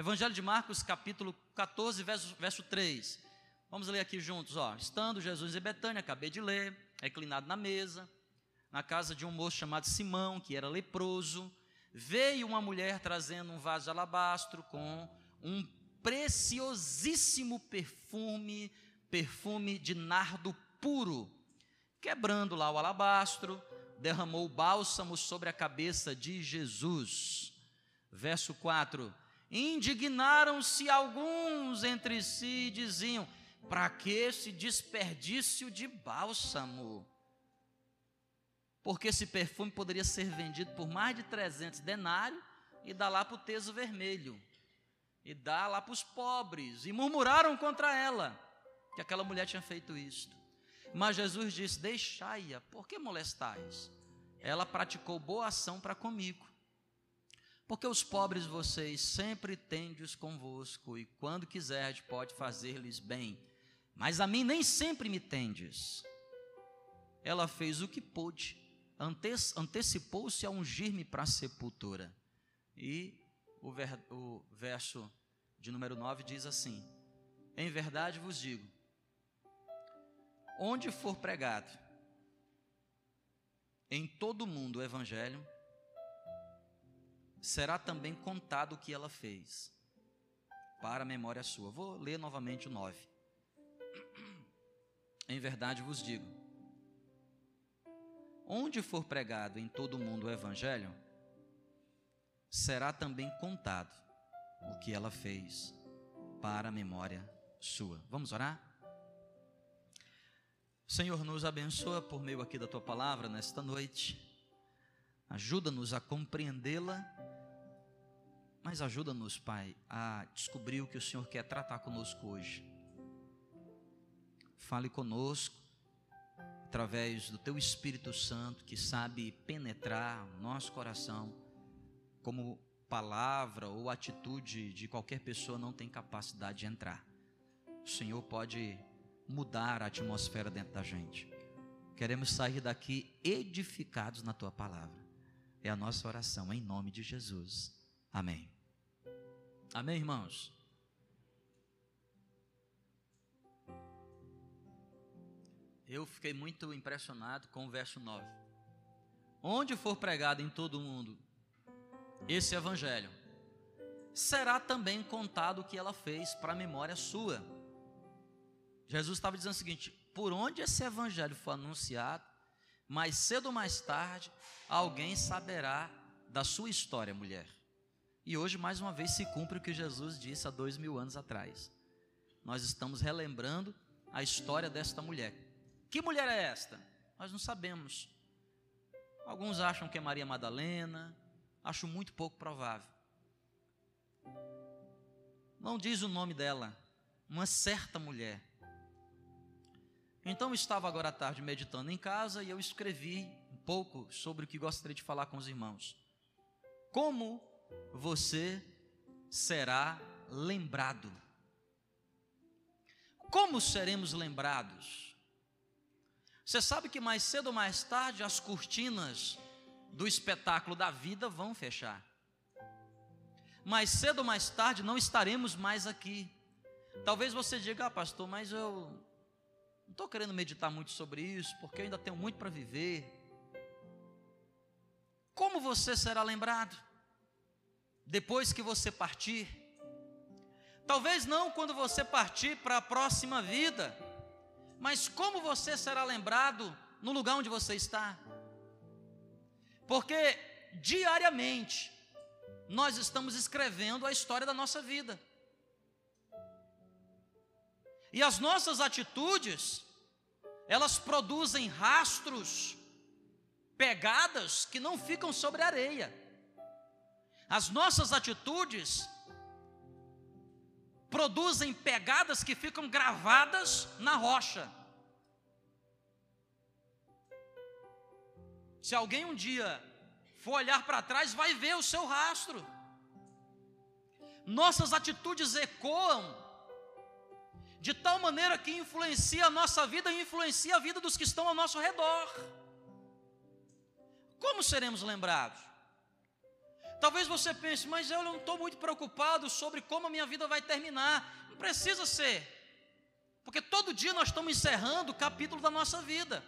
Evangelho de Marcos, capítulo 14, verso, verso 3. Vamos ler aqui juntos, ó. Estando Jesus em Betânia, acabei de ler, reclinado na mesa, na casa de um moço chamado Simão, que era leproso, veio uma mulher trazendo um vaso de alabastro com um preciosíssimo perfume, perfume de nardo puro. Quebrando lá o alabastro, derramou o bálsamo sobre a cabeça de Jesus. Verso 4: Indignaram-se alguns entre si e diziam: Para que esse desperdício de bálsamo? Porque esse perfume poderia ser vendido por mais de 300 denários e dar lá para o teso vermelho, e dar lá para os pobres, e murmuraram contra ela, que aquela mulher tinha feito isto. Mas Jesus disse: Deixai-a, por que molestais? Ela praticou boa ação para comigo. Porque os pobres vocês sempre tendes convosco, e quando quiserdes pode fazer-lhes bem. Mas a mim nem sempre me tendes. Ela fez o que pôde, antecipou-se a ungir-me para a sepultura. E o, ver, o verso de número 9 diz assim: Em verdade vos digo, onde for pregado em todo o mundo o evangelho, será também contado o que ela fez, para a memória sua. Vou ler novamente o 9. Em verdade vos digo: onde for pregado em todo o mundo o Evangelho, será também contado o que ela fez, para a memória sua. Vamos orar? Senhor, nos abençoa por meio aqui da tua palavra nesta noite. Ajuda-nos a compreendê-la mas ajuda-nos, Pai, a descobrir o que o Senhor quer tratar conosco hoje. Fale conosco através do Teu Espírito Santo que sabe penetrar o nosso coração, como palavra ou atitude de qualquer pessoa não tem capacidade de entrar. O Senhor pode mudar a atmosfera dentro da gente. Queremos sair daqui edificados na Tua palavra. É a nossa oração em nome de Jesus. Amém. Amém, irmãos? Eu fiquei muito impressionado com o verso 9. Onde for pregado em todo o mundo esse evangelho, será também contado o que ela fez para a memória sua. Jesus estava dizendo o seguinte: por onde esse evangelho for anunciado, mais cedo ou mais tarde, alguém saberá da sua história, mulher. E hoje, mais uma vez, se cumpre o que Jesus disse há dois mil anos atrás. Nós estamos relembrando a história desta mulher. Que mulher é esta? Nós não sabemos. Alguns acham que é Maria Madalena, acho muito pouco provável. Não diz o nome dela, uma certa mulher. Então estava agora à tarde meditando em casa e eu escrevi um pouco sobre o que gostaria de falar com os irmãos. Como você será lembrado. Como seremos lembrados? Você sabe que mais cedo ou mais tarde as cortinas do espetáculo da vida vão fechar. Mais cedo ou mais tarde não estaremos mais aqui. Talvez você diga, ah, pastor, mas eu não estou querendo meditar muito sobre isso, porque eu ainda tenho muito para viver. Como você será lembrado? Depois que você partir. Talvez não quando você partir para a próxima vida, mas como você será lembrado no lugar onde você está. Porque diariamente nós estamos escrevendo a história da nossa vida. E as nossas atitudes, elas produzem rastros, pegadas que não ficam sobre a areia. As nossas atitudes produzem pegadas que ficam gravadas na rocha. Se alguém um dia for olhar para trás, vai ver o seu rastro. Nossas atitudes ecoam de tal maneira que influencia a nossa vida e influencia a vida dos que estão ao nosso redor. Como seremos lembrados? Talvez você pense, mas eu não estou muito preocupado sobre como a minha vida vai terminar. Não precisa ser. Porque todo dia nós estamos encerrando o capítulo da nossa vida.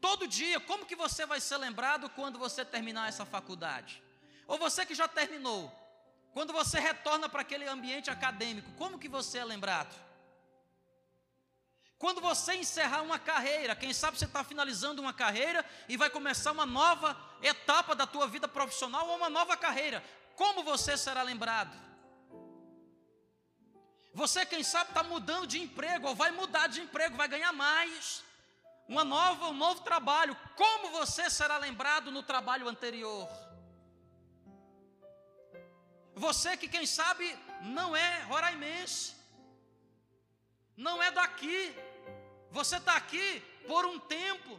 Todo dia, como que você vai ser lembrado quando você terminar essa faculdade? Ou você que já terminou, quando você retorna para aquele ambiente acadêmico, como que você é lembrado? Quando você encerrar uma carreira, quem sabe você está finalizando uma carreira e vai começar uma nova etapa da tua vida profissional ou uma nova carreira, como você será lembrado? Você, quem sabe, está mudando de emprego ou vai mudar de emprego, vai ganhar mais, uma nova, um novo trabalho. Como você será lembrado no trabalho anterior? Você que, quem sabe, não é roraimense, não é daqui, você está aqui por um tempo,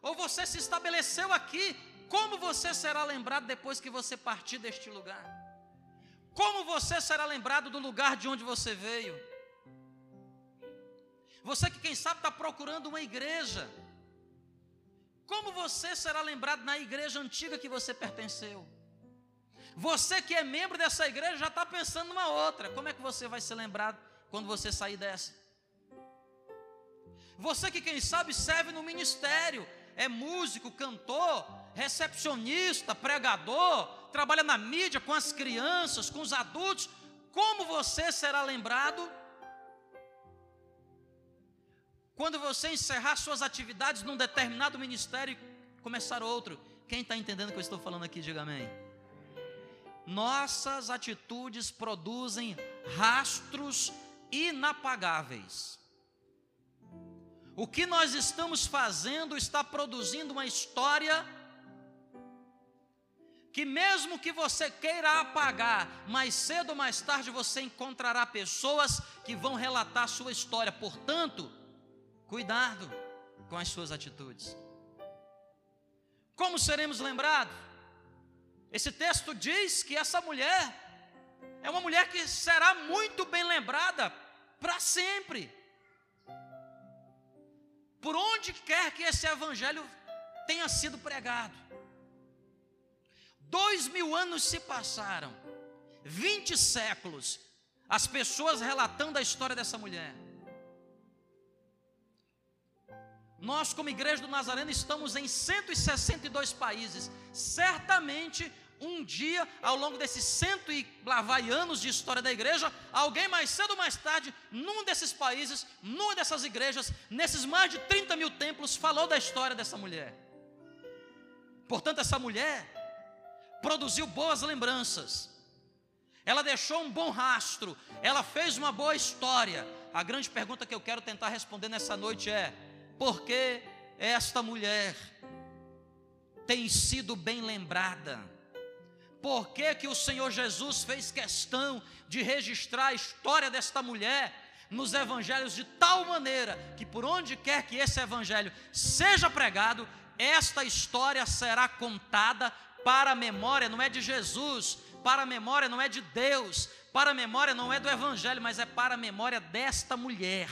ou você se estabeleceu aqui, como você será lembrado depois que você partir deste lugar? Como você será lembrado do lugar de onde você veio? Você que, quem sabe, está procurando uma igreja, como você será lembrado na igreja antiga que você pertenceu? Você que é membro dessa igreja já está pensando numa outra, como é que você vai ser lembrado quando você sair dessa? Você que, quem sabe, serve no ministério, é músico, cantor, recepcionista, pregador, trabalha na mídia com as crianças, com os adultos, como você será lembrado quando você encerrar suas atividades num determinado ministério e começar outro? Quem está entendendo o que eu estou falando aqui, diga amém. Nossas atitudes produzem rastros inapagáveis. O que nós estamos fazendo está produzindo uma história que, mesmo que você queira apagar, mais cedo ou mais tarde você encontrará pessoas que vão relatar a sua história. Portanto, cuidado com as suas atitudes. Como seremos lembrados? Esse texto diz que essa mulher é uma mulher que será muito bem lembrada para sempre por onde quer que esse evangelho tenha sido pregado. Dois mil anos se passaram, vinte séculos, as pessoas relatando a história dessa mulher. Nós, como Igreja do Nazareno, estamos em 162 países. Certamente um dia, ao longo desses cento e lá vai anos de história da igreja, alguém mais cedo ou mais tarde, num desses países, numa dessas igrejas, nesses mais de 30 mil templos, falou da história dessa mulher. Portanto, essa mulher produziu boas lembranças, ela deixou um bom rastro, ela fez uma boa história. A grande pergunta que eu quero tentar responder nessa noite é: por que esta mulher tem sido bem lembrada? Por que, que o Senhor Jesus fez questão de registrar a história desta mulher nos evangelhos de tal maneira que por onde quer que esse evangelho seja pregado, esta história será contada para a memória, não é de Jesus, para a memória não é de Deus, para a memória não é do evangelho, mas é para a memória desta mulher.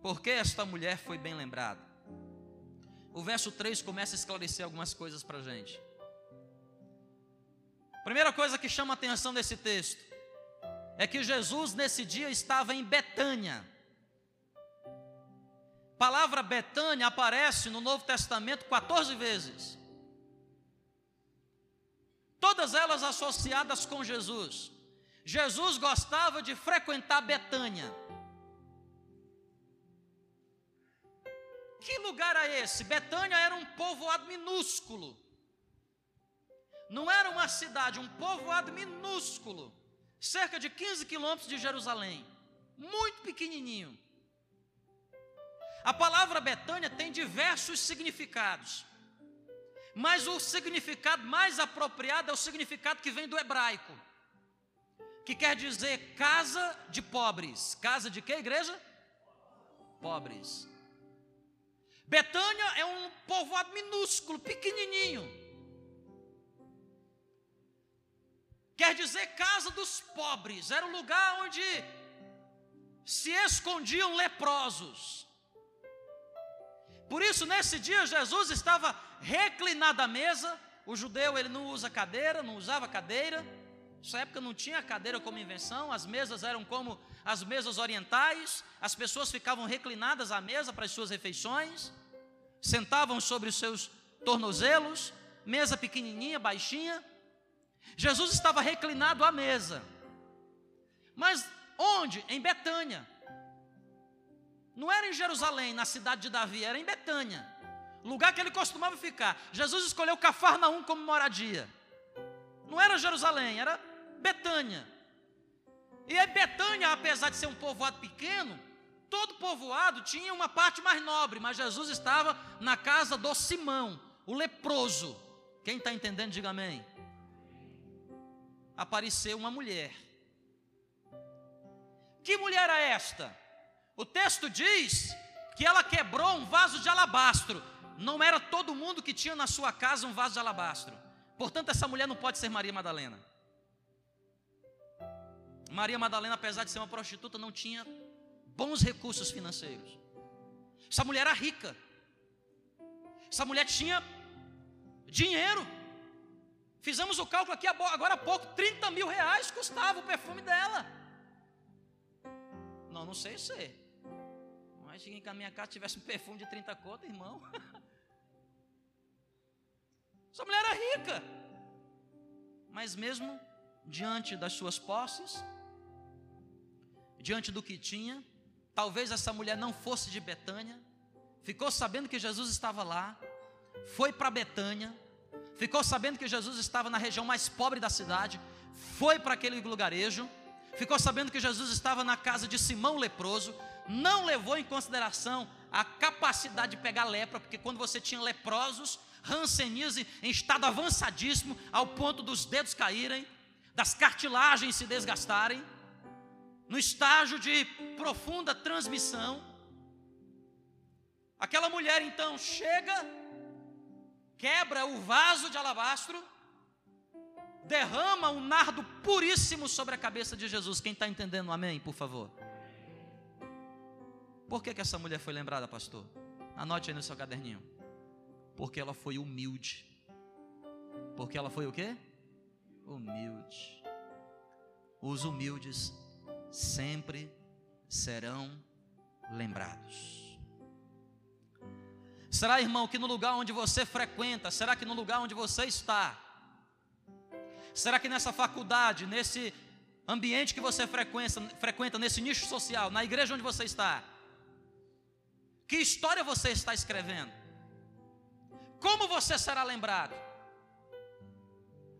Porque esta mulher foi bem lembrada? o verso 3 começa a esclarecer algumas coisas para a gente. Primeira coisa que chama a atenção desse texto é que Jesus nesse dia estava em Betânia. Palavra Betânia aparece no Novo Testamento 14 vezes. Todas elas associadas com Jesus. Jesus gostava de frequentar Betânia. Que lugar é esse? Betânia era um povoado minúsculo. Não era uma cidade, um povoado minúsculo, cerca de 15 quilômetros de Jerusalém, muito pequenininho. A palavra Betânia tem diversos significados, mas o significado mais apropriado é o significado que vem do hebraico, que quer dizer casa de pobres. Casa de que igreja? Pobres. Betânia é um povoado minúsculo, pequenininho. Quer dizer casa dos pobres, era um lugar onde se escondiam leprosos. Por isso, nesse dia, Jesus estava reclinado à mesa. O judeu ele não usa cadeira, não usava cadeira. Nessa época não tinha cadeira como invenção, as mesas eram como as mesas orientais, as pessoas ficavam reclinadas à mesa para as suas refeições, sentavam sobre os seus tornozelos, mesa pequenininha, baixinha. Jesus estava reclinado à mesa. Mas onde? Em Betânia. Não era em Jerusalém, na cidade de Davi, era em Betânia. Lugar que ele costumava ficar. Jesus escolheu Cafarnaum como moradia. Não era Jerusalém, era Betânia. E aí Betânia, apesar de ser um povoado pequeno, todo povoado tinha uma parte mais nobre, mas Jesus estava na casa do Simão, o leproso. Quem está entendendo, diga amém. Apareceu uma mulher. Que mulher é esta? O texto diz que ela quebrou um vaso de alabastro. Não era todo mundo que tinha na sua casa um vaso de alabastro. Portanto, essa mulher não pode ser Maria Madalena. Maria Madalena, apesar de ser uma prostituta, não tinha bons recursos financeiros. Essa mulher era rica. Essa mulher tinha dinheiro. Fizemos o cálculo aqui agora há pouco: 30 mil reais custava o perfume dela. Não, não sei se. Mas se a minha casa tivesse um perfume de 30 contas, irmão. Essa mulher era rica. Mas mesmo diante das suas posses, diante do que tinha, talvez essa mulher não fosse de Betânia, ficou sabendo que Jesus estava lá, foi para Betânia, ficou sabendo que Jesus estava na região mais pobre da cidade, foi para aquele lugarejo, ficou sabendo que Jesus estava na casa de Simão leproso, não levou em consideração a capacidade de pegar lepra, porque quando você tinha leprosos, rancenise em estado avançadíssimo, ao ponto dos dedos caírem, das cartilagens se desgastarem, no estágio de profunda transmissão. Aquela mulher então chega, quebra o vaso de alabastro, derrama um nardo puríssimo sobre a cabeça de Jesus. Quem está entendendo, amém, por favor. Por que, que essa mulher foi lembrada, pastor? Anote aí no seu caderninho. Porque ela foi humilde. Porque ela foi o quê? Humilde. Os humildes sempre serão lembrados. Será, irmão, que no lugar onde você frequenta, será que no lugar onde você está, será que nessa faculdade, nesse ambiente que você frequenta, frequenta, nesse nicho social, na igreja onde você está, que história você está escrevendo? Como você será lembrado?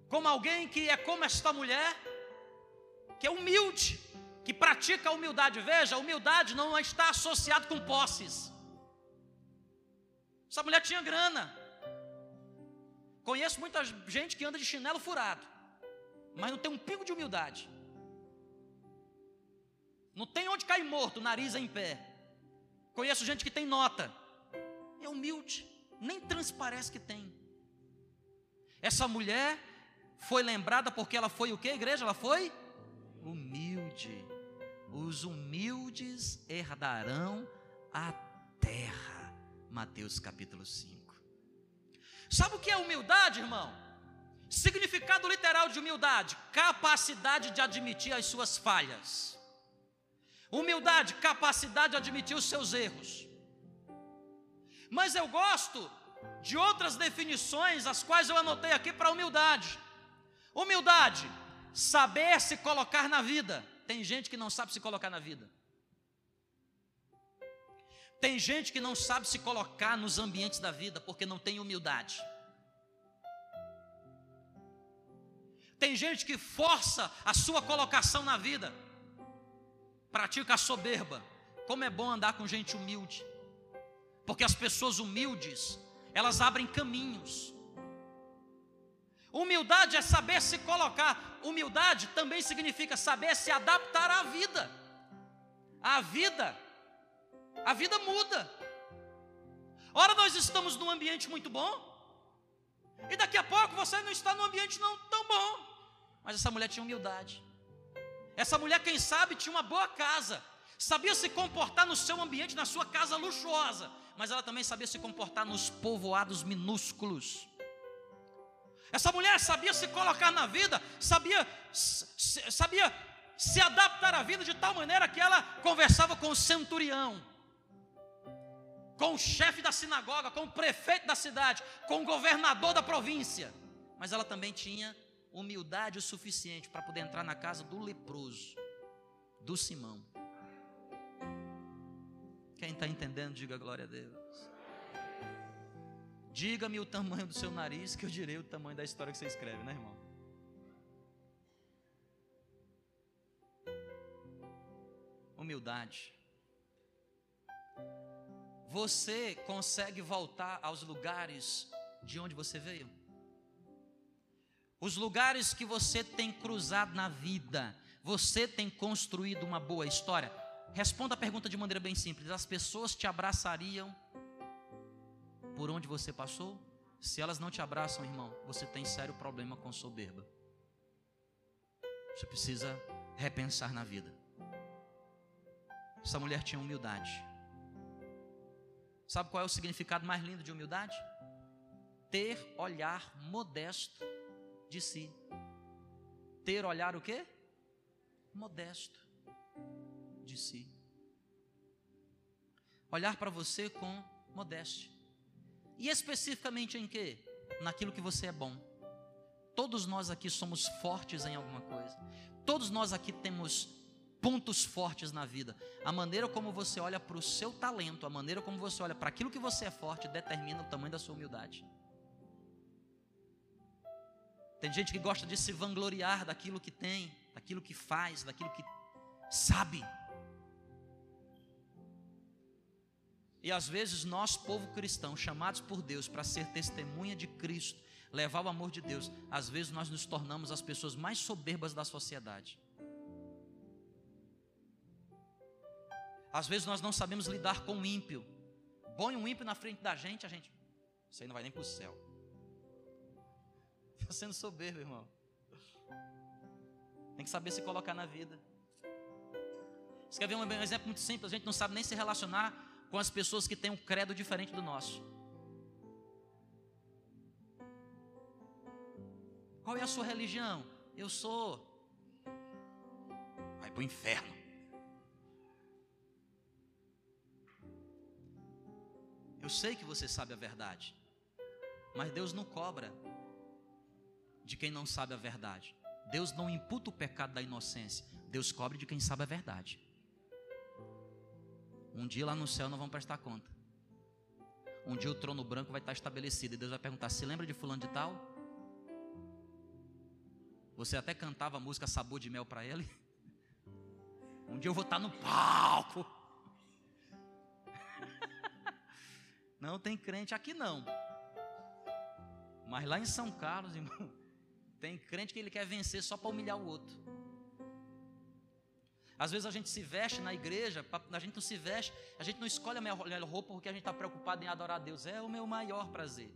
Como alguém que é como esta mulher, que é humilde, que pratica a humildade. Veja, humildade não está associada com posses. Essa mulher tinha grana. Conheço muita gente que anda de chinelo furado, mas não tem um pingo de humildade. Não tem onde cair morto, nariz em pé. Conheço gente que tem nota. É humilde, nem transparece que tem. Essa mulher foi lembrada porque ela foi o que, igreja? Ela foi humilde. Os humildes herdarão a terra. Mateus capítulo 5. Sabe o que é humildade, irmão? Significado literal de humildade: capacidade de admitir as suas falhas. Humildade, capacidade de admitir os seus erros. Mas eu gosto de outras definições, as quais eu anotei aqui para humildade. Humildade, saber se colocar na vida. Tem gente que não sabe se colocar na vida. Tem gente que não sabe se colocar nos ambientes da vida porque não tem humildade. Tem gente que força a sua colocação na vida, pratica a soberba. Como é bom andar com gente humilde, porque as pessoas humildes, elas abrem caminhos. Humildade é saber se colocar. Humildade também significa saber se adaptar à vida. A vida, a vida muda. Ora, nós estamos num ambiente muito bom, e daqui a pouco você não está num ambiente não tão bom. Mas essa mulher tinha humildade. Essa mulher, quem sabe, tinha uma boa casa, sabia se comportar no seu ambiente, na sua casa luxuosa, mas ela também sabia se comportar nos povoados minúsculos. Essa mulher sabia se colocar na vida, sabia, sabia se adaptar à vida de tal maneira que ela conversava com o centurião, com o chefe da sinagoga, com o prefeito da cidade, com o governador da província. Mas ela também tinha humildade o suficiente para poder entrar na casa do leproso, do Simão. Quem está entendendo, diga glória a Deus. Diga-me o tamanho do seu nariz, que eu direi o tamanho da história que você escreve, né, irmão? Humildade. Você consegue voltar aos lugares de onde você veio? Os lugares que você tem cruzado na vida, você tem construído uma boa história? Responda a pergunta de maneira bem simples: as pessoas te abraçariam por onde você passou? Se elas não te abraçam, irmão, você tem sério problema com soberba. Você precisa repensar na vida. Essa mulher tinha humildade. Sabe qual é o significado mais lindo de humildade? Ter olhar modesto de si. Ter olhar o quê? Modesto de si. Olhar para você com modéstia. E especificamente em quê? Naquilo que você é bom. Todos nós aqui somos fortes em alguma coisa. Todos nós aqui temos pontos fortes na vida. A maneira como você olha para o seu talento, a maneira como você olha para aquilo que você é forte, determina o tamanho da sua humildade. Tem gente que gosta de se vangloriar daquilo que tem, daquilo que faz, daquilo que sabe. E às vezes nós, povo cristão, chamados por Deus para ser testemunha de Cristo, levar o amor de Deus, às vezes nós nos tornamos as pessoas mais soberbas da sociedade. Às vezes nós não sabemos lidar com o ímpio. Põe um ímpio na frente da gente, a gente, isso aí não vai nem para o céu. Está sendo soberbo, irmão. Tem que saber se colocar na vida. Você quer ver um exemplo muito simples? A gente não sabe nem se relacionar com as pessoas que têm um credo diferente do nosso. Qual é a sua religião? Eu sou. Vai para o inferno. Eu sei que você sabe a verdade, mas Deus não cobra de quem não sabe a verdade. Deus não imputa o pecado da inocência. Deus cobre de quem sabe a verdade. Um dia lá no céu não vão prestar conta. Um dia o trono branco vai estar estabelecido e Deus vai perguntar: se lembra de fulano de tal? Você até cantava a música Sabor de Mel para ele? Um dia eu vou estar no palco. Não tem crente aqui não. Mas lá em São Carlos, irmão, tem crente que ele quer vencer só para humilhar o outro. Às vezes a gente se veste na igreja, a gente não se veste, a gente não escolhe a melhor roupa porque a gente está preocupado em adorar a Deus. É o meu maior prazer.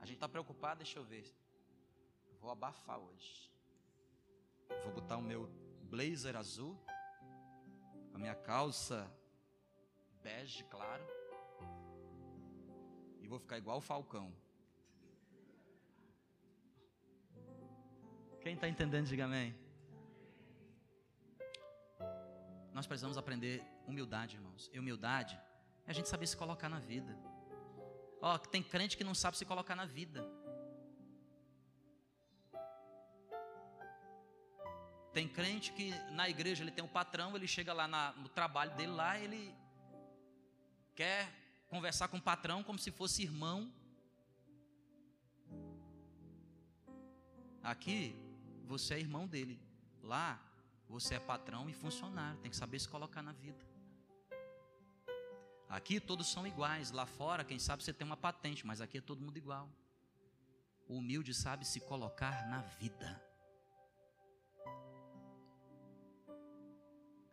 A gente está preocupado, deixa eu ver. Vou abafar hoje. Vou botar o meu blazer azul, a minha calça bege, claro. E vou ficar igual o Falcão. Quem está entendendo, diga amém. Nós precisamos aprender humildade, irmãos. E humildade é a gente saber se colocar na vida. Ó, oh, tem crente que não sabe se colocar na vida. Tem crente que na igreja ele tem um patrão, ele chega lá na, no trabalho dele lá, ele quer conversar com o patrão como se fosse irmão. Aqui você é irmão dele. Lá, você é patrão e funcionário, tem que saber se colocar na vida. Aqui todos são iguais, lá fora, quem sabe você tem uma patente, mas aqui é todo mundo igual. O humilde sabe se colocar na vida.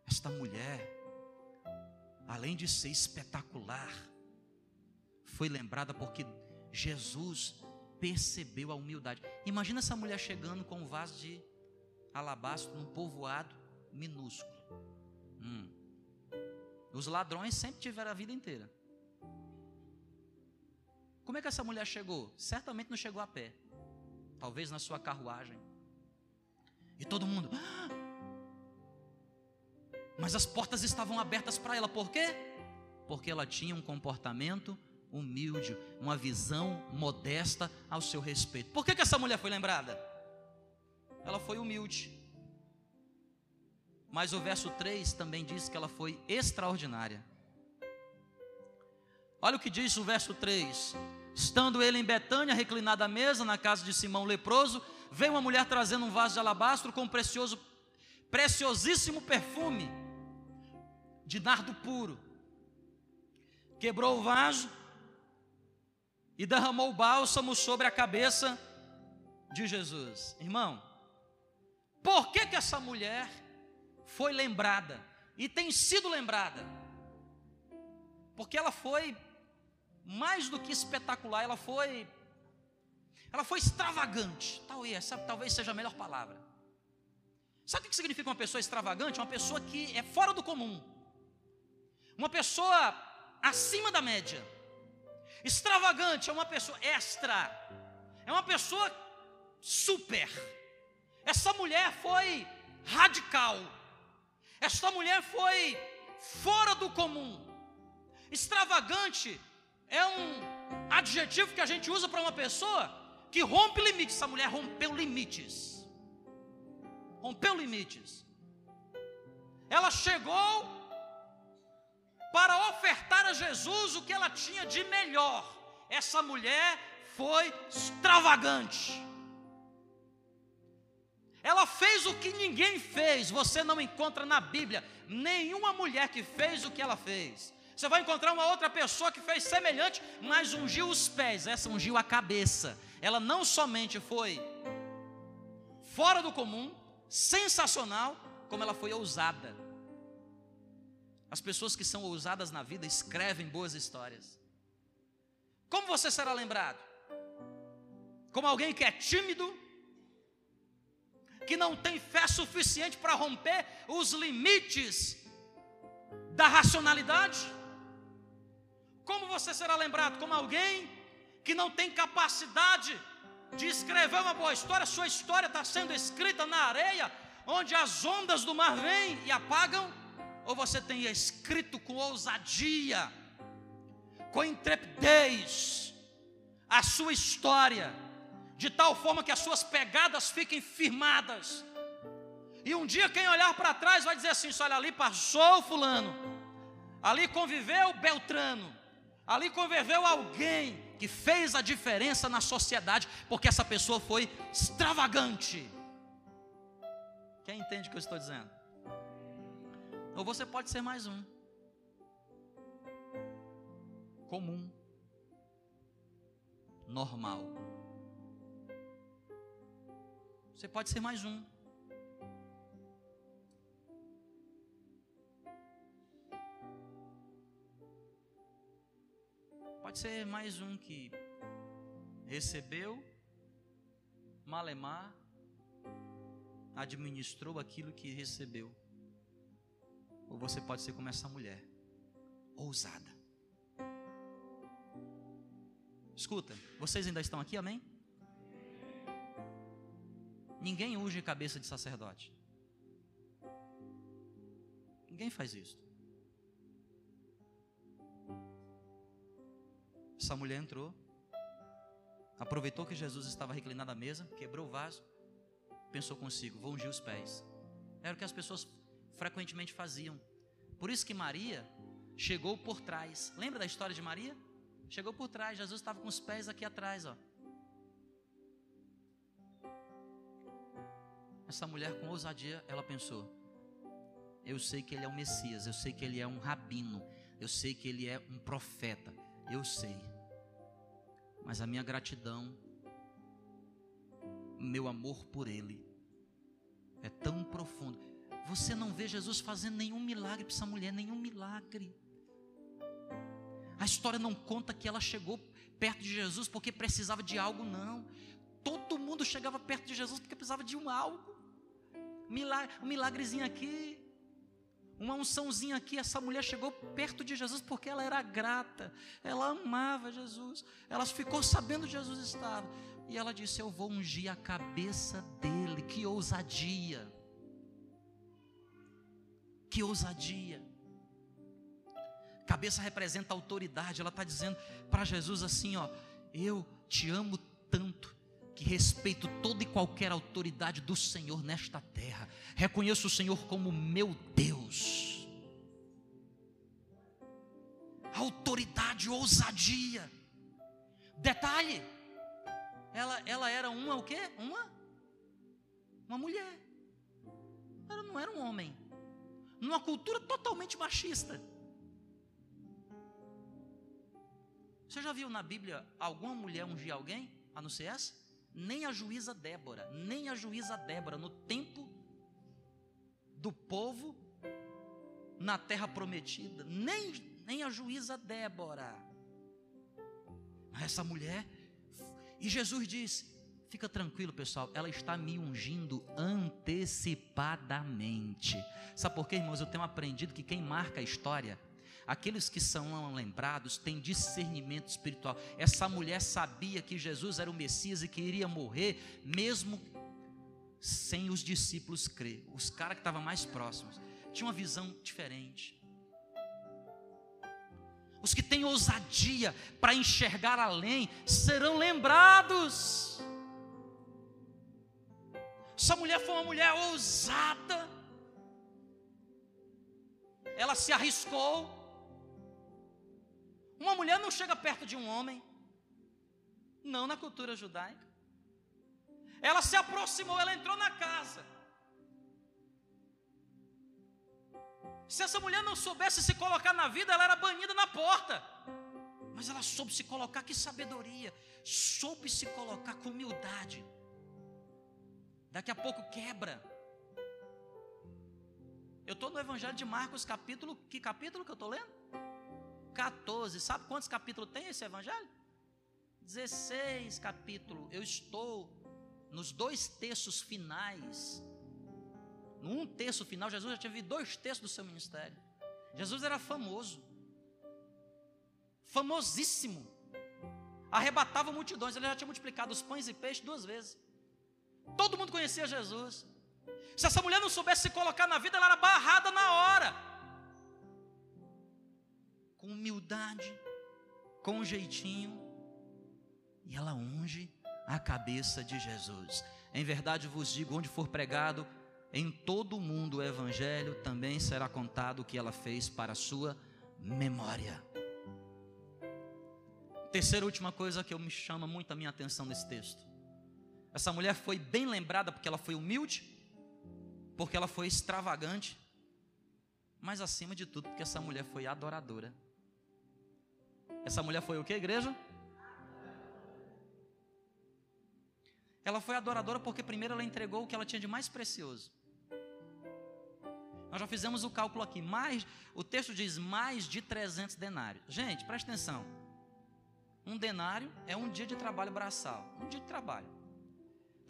Esta mulher, além de ser espetacular, foi lembrada porque Jesus percebeu a humildade. Imagina essa mulher chegando com um vaso de alabastro num povoado minúsculo. Hum. Os ladrões sempre tiveram a vida inteira. Como é que essa mulher chegou? Certamente não chegou a pé. Talvez na sua carruagem. E todo mundo. Ah! Mas as portas estavam abertas para ela. Por quê? Porque ela tinha um comportamento humilde, uma visão modesta ao seu respeito. Por que, que essa mulher foi lembrada? Ela foi humilde. Mas o verso 3 também diz que ela foi extraordinária. Olha o que diz o verso 3: Estando ele em Betânia, reclinado à mesa, na casa de Simão leproso, veio uma mulher trazendo um vaso de alabastro com um precioso, preciosíssimo perfume de nardo puro. Quebrou o vaso e derramou bálsamo sobre a cabeça de Jesus. Irmão, por que que essa mulher foi lembrada e tem sido lembrada? Porque ela foi mais do que espetacular, ela foi ela foi extravagante. Talvez, talvez seja a melhor palavra. Sabe o que significa uma pessoa extravagante? Uma pessoa que é fora do comum. Uma pessoa acima da média. Extravagante é uma pessoa extra. É uma pessoa super. Essa mulher foi radical. Essa mulher foi fora do comum. Extravagante é um adjetivo que a gente usa para uma pessoa que rompe limites. Essa mulher rompeu limites. Rompeu limites. Ela chegou para ofertar a Jesus o que ela tinha de melhor. Essa mulher foi extravagante. Ela fez o que ninguém fez. Você não encontra na Bíblia nenhuma mulher que fez o que ela fez. Você vai encontrar uma outra pessoa que fez semelhante, mas ungiu os pés. Essa ungiu a cabeça. Ela não somente foi fora do comum, sensacional, como ela foi ousada. As pessoas que são ousadas na vida escrevem boas histórias. Como você será lembrado? Como alguém que é tímido, que não tem fé suficiente para romper os limites da racionalidade? Como você será lembrado? Como alguém que não tem capacidade de escrever uma boa história, sua história está sendo escrita na areia, onde as ondas do mar vêm e apagam ou você tem escrito com ousadia, com intrepidez, a sua história, de tal forma que as suas pegadas fiquem firmadas. E um dia quem olhar para trás vai dizer assim: olha, ali passou Fulano, ali conviveu Beltrano, ali conviveu alguém que fez a diferença na sociedade, porque essa pessoa foi extravagante. Quem entende o que eu estou dizendo? Ou você pode ser mais um. Comum. Normal. Você pode ser mais um. Pode ser mais um que recebeu, malemar, administrou aquilo que recebeu. Ou você pode ser como essa mulher, ousada. Escuta, vocês ainda estão aqui, amém? Ninguém unge cabeça de sacerdote. Ninguém faz isso. Essa mulher entrou, aproveitou que Jesus estava reclinado à mesa, quebrou o vaso, pensou consigo: vou ungir os pés. Era o que as pessoas frequentemente faziam. Por isso que Maria chegou por trás. Lembra da história de Maria? Chegou por trás, Jesus estava com os pés aqui atrás, ó. Essa mulher com ousadia, ela pensou: Eu sei que ele é o Messias, eu sei que ele é um rabino, eu sei que ele é um profeta, eu sei. Mas a minha gratidão, meu amor por ele é tão profundo. Você não vê Jesus fazendo nenhum milagre para essa mulher, nenhum milagre. A história não conta que ela chegou perto de Jesus porque precisava de algo, não. Todo mundo chegava perto de Jesus porque precisava de um algo. Milagre, um milagrezinho aqui, uma unçãozinha aqui. Essa mulher chegou perto de Jesus porque ela era grata, ela amava Jesus, ela ficou sabendo que Jesus estava. E ela disse: Eu vou ungir a cabeça dele. Que ousadia! Que ousadia! Cabeça representa autoridade. Ela está dizendo para Jesus assim: Ó, eu te amo tanto que respeito toda e qualquer autoridade do Senhor nesta terra. Reconheço o Senhor como meu Deus. Autoridade, ousadia. Detalhe, ela, ela era uma o quê? Uma uma mulher. Ela não era um homem. Numa cultura totalmente machista. Você já viu na Bíblia alguma mulher ungir alguém, a não ser essa? Nem a juíza Débora, nem a juíza Débora, no tempo do povo, na terra prometida, nem, nem a juíza Débora. Mas essa mulher, e Jesus disse: fica tranquilo, pessoal, ela está me ungindo antecipadamente. Sabe por quê, irmãos? Eu tenho aprendido que quem marca a história Aqueles que são lembrados têm discernimento espiritual. Essa mulher sabia que Jesus era o Messias e que iria morrer, mesmo sem os discípulos crer. Os caras que estavam mais próximos tinham uma visão diferente. Os que têm ousadia para enxergar além serão lembrados. Essa mulher foi uma mulher ousada. Ela se arriscou. Uma mulher não chega perto de um homem. Não na cultura judaica. Ela se aproximou, ela entrou na casa. Se essa mulher não soubesse se colocar na vida, ela era banida na porta. Mas ela soube se colocar, que sabedoria. Soube se colocar com humildade. Daqui a pouco quebra. Eu estou no Evangelho de Marcos, capítulo. Que capítulo que eu estou lendo? 14. Sabe quantos capítulos tem esse evangelho? 16 capítulos. Eu estou nos dois textos finais. No um terço final, Jesus já tinha visto dois terços do seu ministério. Jesus era famoso. Famosíssimo. Arrebatava multidões. Ele já tinha multiplicado os pães e peixes duas vezes. Todo mundo conhecia Jesus. Se essa mulher não soubesse se colocar na vida, ela era barrada na hora com humildade, com um jeitinho, e ela unge a cabeça de Jesus. Em verdade vos digo: onde for pregado em todo o mundo o evangelho, também será contado o que ela fez para a sua memória. Terceira última coisa que me chama muito a minha atenção nesse texto. Essa mulher foi bem lembrada porque ela foi humilde, porque ela foi extravagante, mas acima de tudo, porque essa mulher foi adoradora. Essa mulher foi o que, igreja? Ela foi adoradora porque primeiro ela entregou o que ela tinha de mais precioso. Nós já fizemos o cálculo aqui, mais, o texto diz mais de 300 denários. Gente, preste atenção. Um denário é um dia de trabalho braçal, um dia de trabalho.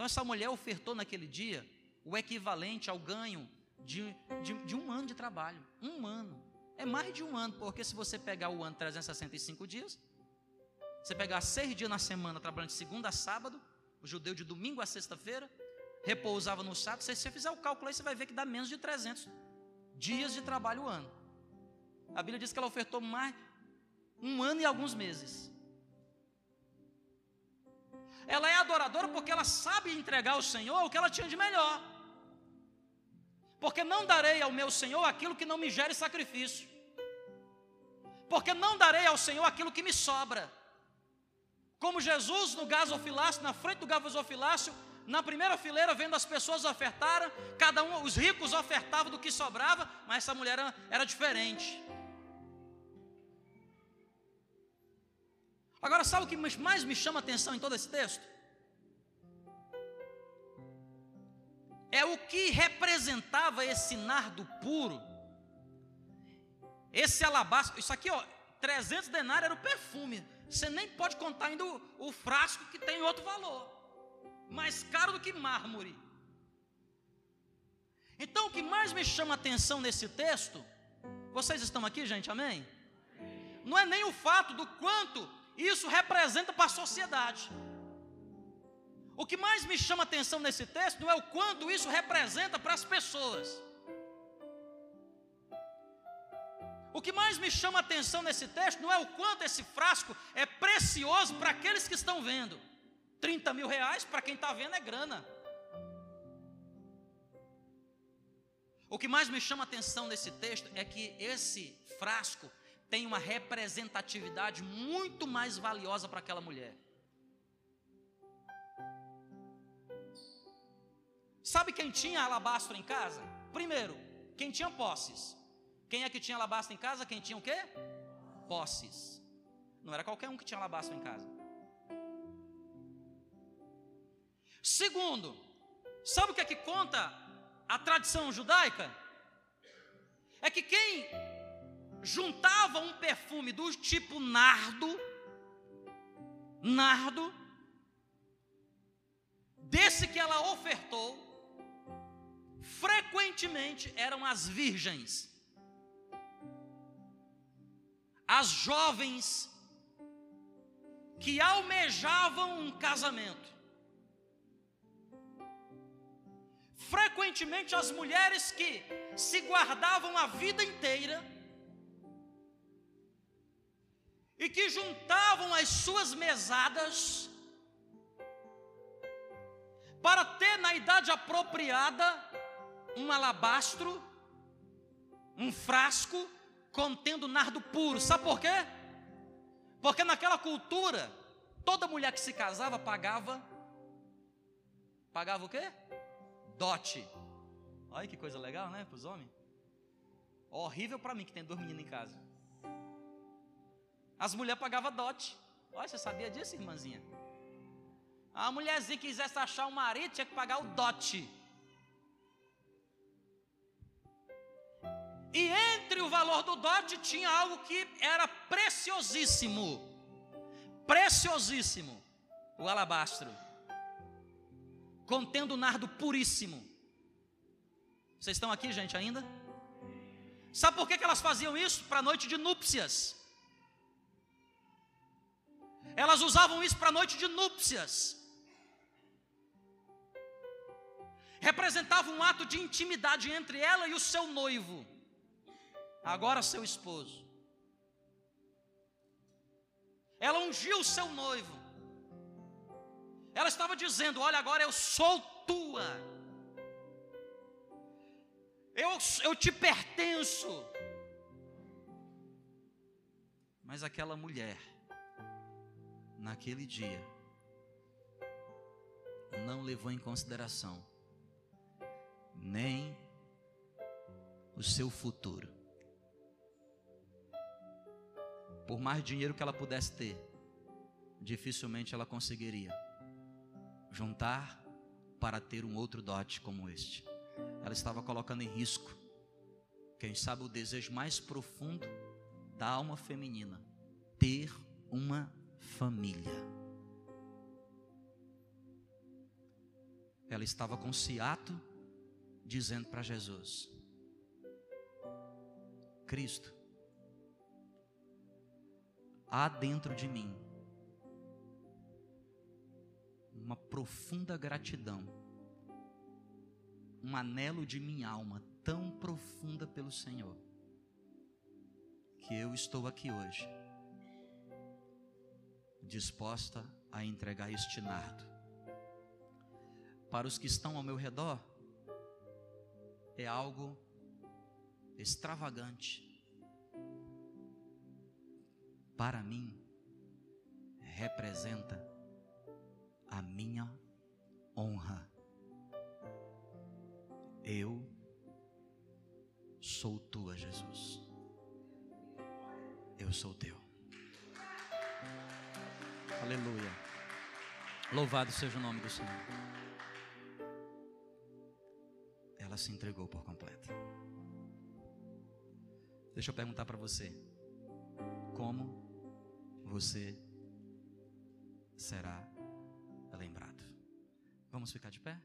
Então essa mulher ofertou naquele dia o equivalente ao ganho de, de, de um ano de trabalho. Um ano. É mais de um ano, porque se você pegar o ano 365 dias, você pegar seis dias na semana, trabalhando de segunda a sábado, o judeu de domingo a sexta-feira, repousava no sábado, se você fizer o cálculo aí, você vai ver que dá menos de 300 dias de trabalho o ano. A Bíblia diz que ela ofertou mais um ano e alguns meses. Ela é adoradora porque ela sabe entregar ao Senhor o que ela tinha de melhor porque não darei ao meu Senhor aquilo que não me gere sacrifício, porque não darei ao Senhor aquilo que me sobra. Como Jesus no gasofilácio, na frente do gasofilácio, na primeira fileira, vendo as pessoas ofertarem, cada um, os ricos ofertavam do que sobrava, mas essa mulher era, era diferente. Agora, sabe o que mais me chama a atenção em todo esse texto? é o que representava esse nardo puro, esse alabastro. Isso aqui, ó, 300 denários era o perfume. Você nem pode contar ainda o, o frasco que tem outro valor, mais caro do que mármore. Então, o que mais me chama a atenção nesse texto, vocês estão aqui, gente, amém? Não é nem o fato do quanto isso representa para a sociedade. O que mais me chama atenção nesse texto não é o quanto isso representa para as pessoas. O que mais me chama atenção nesse texto não é o quanto esse frasco é precioso para aqueles que estão vendo. 30 mil reais para quem está vendo é grana. O que mais me chama atenção nesse texto é que esse frasco tem uma representatividade muito mais valiosa para aquela mulher. Sabe quem tinha alabastro em casa? Primeiro, quem tinha posses. Quem é que tinha alabastro em casa? Quem tinha o quê? Posses. Não era qualquer um que tinha alabastro em casa. Segundo, sabe o que é que conta a tradição judaica? É que quem juntava um perfume do tipo nardo, nardo, desse que ela ofertou, frequentemente eram as virgens as jovens que almejavam um casamento. Frequentemente as mulheres que se guardavam a vida inteira e que juntavam as suas mesadas para ter na idade apropriada um alabastro, um frasco contendo nardo puro. Sabe por quê? Porque naquela cultura, toda mulher que se casava pagava pagava o quê? Dote. Olha que coisa legal, né, para os homens. Horrível para mim que tem dois meninos em casa. As mulheres pagavam dote. Olha, você sabia disso, irmãzinha? A mulherzinha que quisesse achar um marido tinha que pagar o dote. E entre o valor do dote tinha algo que era preciosíssimo. Preciosíssimo. O alabastro. Contendo nardo puríssimo. Vocês estão aqui, gente, ainda? Sabe por que, que elas faziam isso? Para a noite de núpcias. Elas usavam isso para a noite de núpcias. Representava um ato de intimidade entre ela e o seu noivo agora seu esposo. Ela ungiu o seu noivo. Ela estava dizendo: Olha, agora eu sou tua. Eu, eu te pertenço. Mas aquela mulher, naquele dia, não levou em consideração nem o seu futuro por mais dinheiro que ela pudesse ter, dificilmente ela conseguiria juntar para ter um outro dote como este. Ela estava colocando em risco, quem sabe, o desejo mais profundo da alma feminina: ter uma família. Ela estava com ciato, dizendo para Jesus: Cristo, há dentro de mim uma profunda gratidão, um anelo de minha alma tão profunda pelo Senhor, que eu estou aqui hoje, disposta a entregar este nardo. Para os que estão ao meu redor, é algo extravagante, para mim, representa a minha honra. Eu sou tua, Jesus. Eu sou teu. Aleluia. Louvado seja o nome do Senhor. Ela se entregou por completo. Deixa eu perguntar para você: como você será lembrado. Vamos ficar de pé?